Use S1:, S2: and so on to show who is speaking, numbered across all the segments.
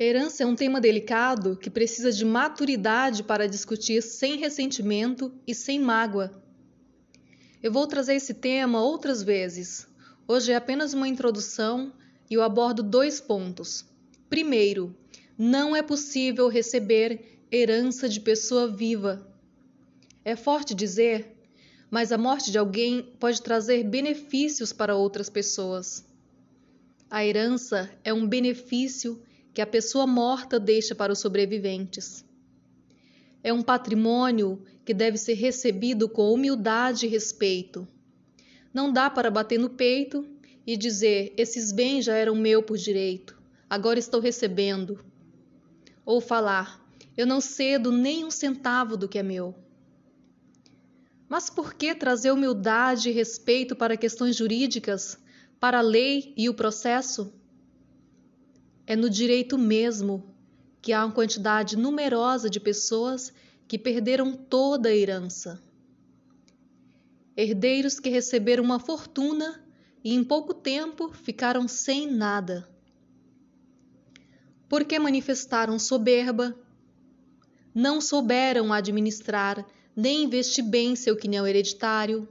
S1: Herança é um tema delicado que precisa de maturidade para discutir sem ressentimento e sem mágoa. Eu vou trazer esse tema outras vezes. Hoje é apenas uma introdução e eu abordo dois pontos. Primeiro, não é possível receber herança de pessoa viva. É forte dizer, mas a morte de alguém pode trazer benefícios para outras pessoas. A herança é um benefício que a pessoa morta deixa para os sobreviventes. É um patrimônio que deve ser recebido com humildade e respeito. Não dá para bater no peito e dizer: esses bens já eram meu por direito, agora estou recebendo. Ou falar: eu não cedo nem um centavo do que é meu. Mas por que trazer humildade e respeito para questões jurídicas, para a lei e o processo? É no direito mesmo que há uma quantidade numerosa de pessoas que perderam toda a herança. Herdeiros que receberam uma fortuna e em pouco tempo ficaram sem nada. Porque manifestaram soberba, não souberam administrar nem investir bem seu quinhão hereditário.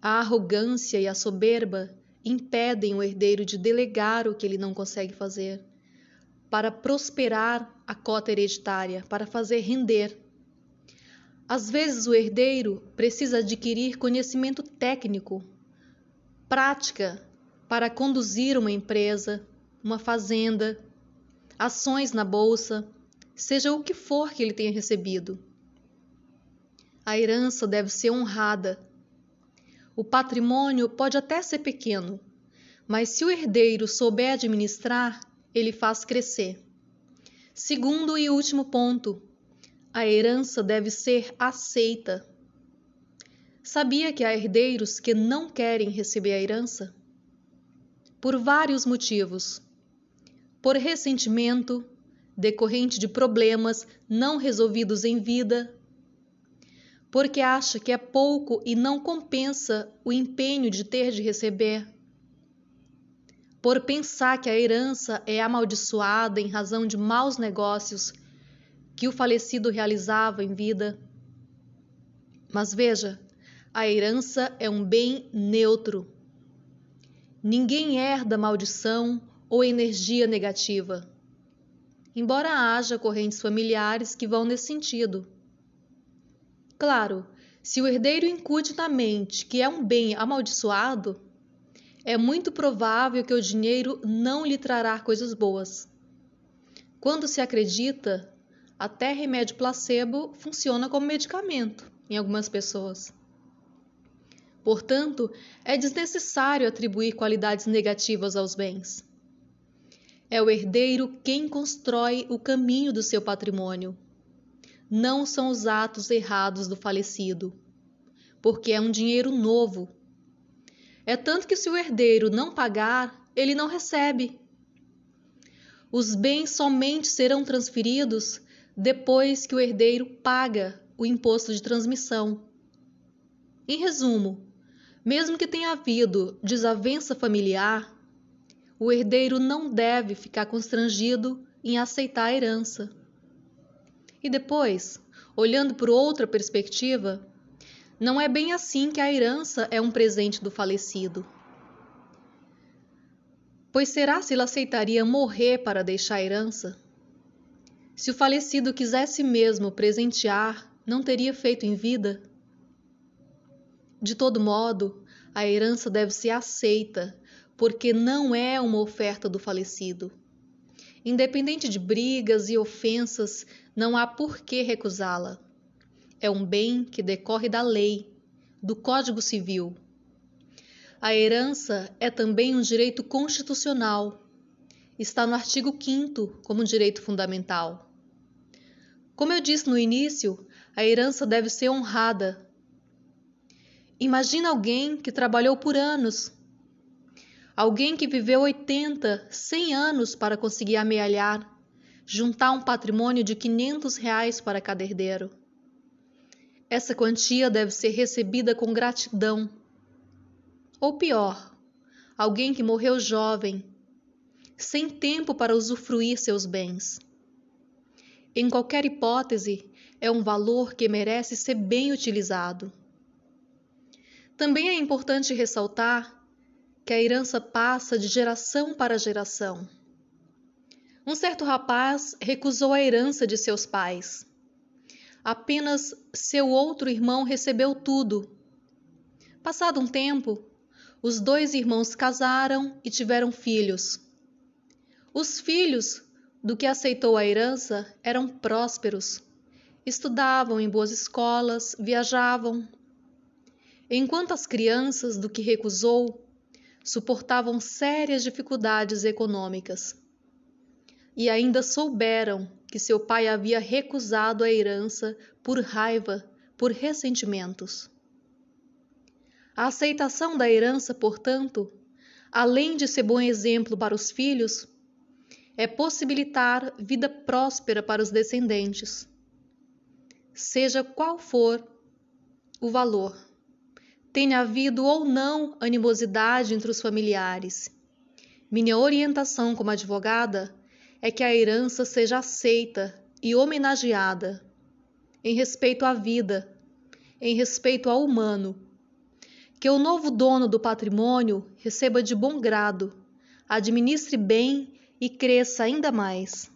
S1: A arrogância e a soberba impedem o herdeiro de delegar o que ele não consegue fazer, para prosperar a cota hereditária, para fazer render. Às vezes o herdeiro precisa adquirir conhecimento técnico, prática para conduzir uma empresa, uma fazenda, ações na bolsa, seja o que for que ele tenha recebido. A herança deve ser honrada o patrimônio pode até ser pequeno, mas se o herdeiro souber administrar, ele faz crescer. Segundo e último ponto, a herança deve ser aceita. Sabia que há herdeiros que não querem receber a herança? Por vários motivos. Por ressentimento, decorrente de problemas não resolvidos em vida, porque acha que é pouco e não compensa o empenho de ter de receber. Por pensar que a herança é amaldiçoada em razão de maus negócios que o falecido realizava em vida. Mas veja, a herança é um bem neutro. Ninguém herda maldição ou energia negativa. Embora haja correntes familiares que vão nesse sentido Claro, se o herdeiro incute na mente que é um bem amaldiçoado, é muito provável que o dinheiro não lhe trará coisas boas. Quando se acredita, até remédio placebo funciona como medicamento em algumas pessoas. Portanto, é desnecessário atribuir qualidades negativas aos bens. É o herdeiro quem constrói o caminho do seu patrimônio não são os atos errados do falecido, porque é um dinheiro novo. É tanto que se o herdeiro não pagar, ele não recebe. Os bens somente serão transferidos depois que o herdeiro paga o imposto de transmissão. Em resumo, mesmo que tenha havido desavença familiar, o herdeiro não deve ficar constrangido em aceitar a herança. E depois, olhando por outra perspectiva, não é bem assim que a herança é um presente do falecido. Pois será se ele aceitaria morrer para deixar a herança? Se o falecido quisesse mesmo presentear, não teria feito em vida? De todo modo, a herança deve ser aceita, porque não é uma oferta do falecido. Independente de brigas e ofensas, não há por que recusá-la. É um bem que decorre da lei, do Código Civil. A herança é também um direito constitucional. Está no artigo 5 como direito fundamental. Como eu disse no início, a herança deve ser honrada. Imagina alguém que trabalhou por anos, alguém que viveu 80, 100 anos para conseguir amealhar, juntar um patrimônio de 500 reais para cada herdeiro. Essa quantia deve ser recebida com gratidão. Ou pior, alguém que morreu jovem, sem tempo para usufruir seus bens. Em qualquer hipótese, é um valor que merece ser bem utilizado. Também é importante ressaltar que a herança passa de geração para geração. Um certo rapaz recusou a herança de seus pais. Apenas seu outro irmão recebeu tudo. Passado um tempo, os dois irmãos casaram e tiveram filhos. Os filhos do que aceitou a herança eram prósperos, estudavam em boas escolas, viajavam. Enquanto as crianças do que recusou suportavam sérias dificuldades econômicas. E ainda souberam que seu pai havia recusado a herança por raiva, por ressentimentos. A aceitação da herança, portanto, além de ser bom exemplo para os filhos, é possibilitar vida próspera para os descendentes, seja qual for o valor. Tenha havido ou não animosidade entre os familiares. Minha orientação como advogada é que a herança seja aceita e homenageada em respeito à vida, em respeito ao humano que o novo dono do patrimônio receba de bom grado, administre bem e cresça ainda mais.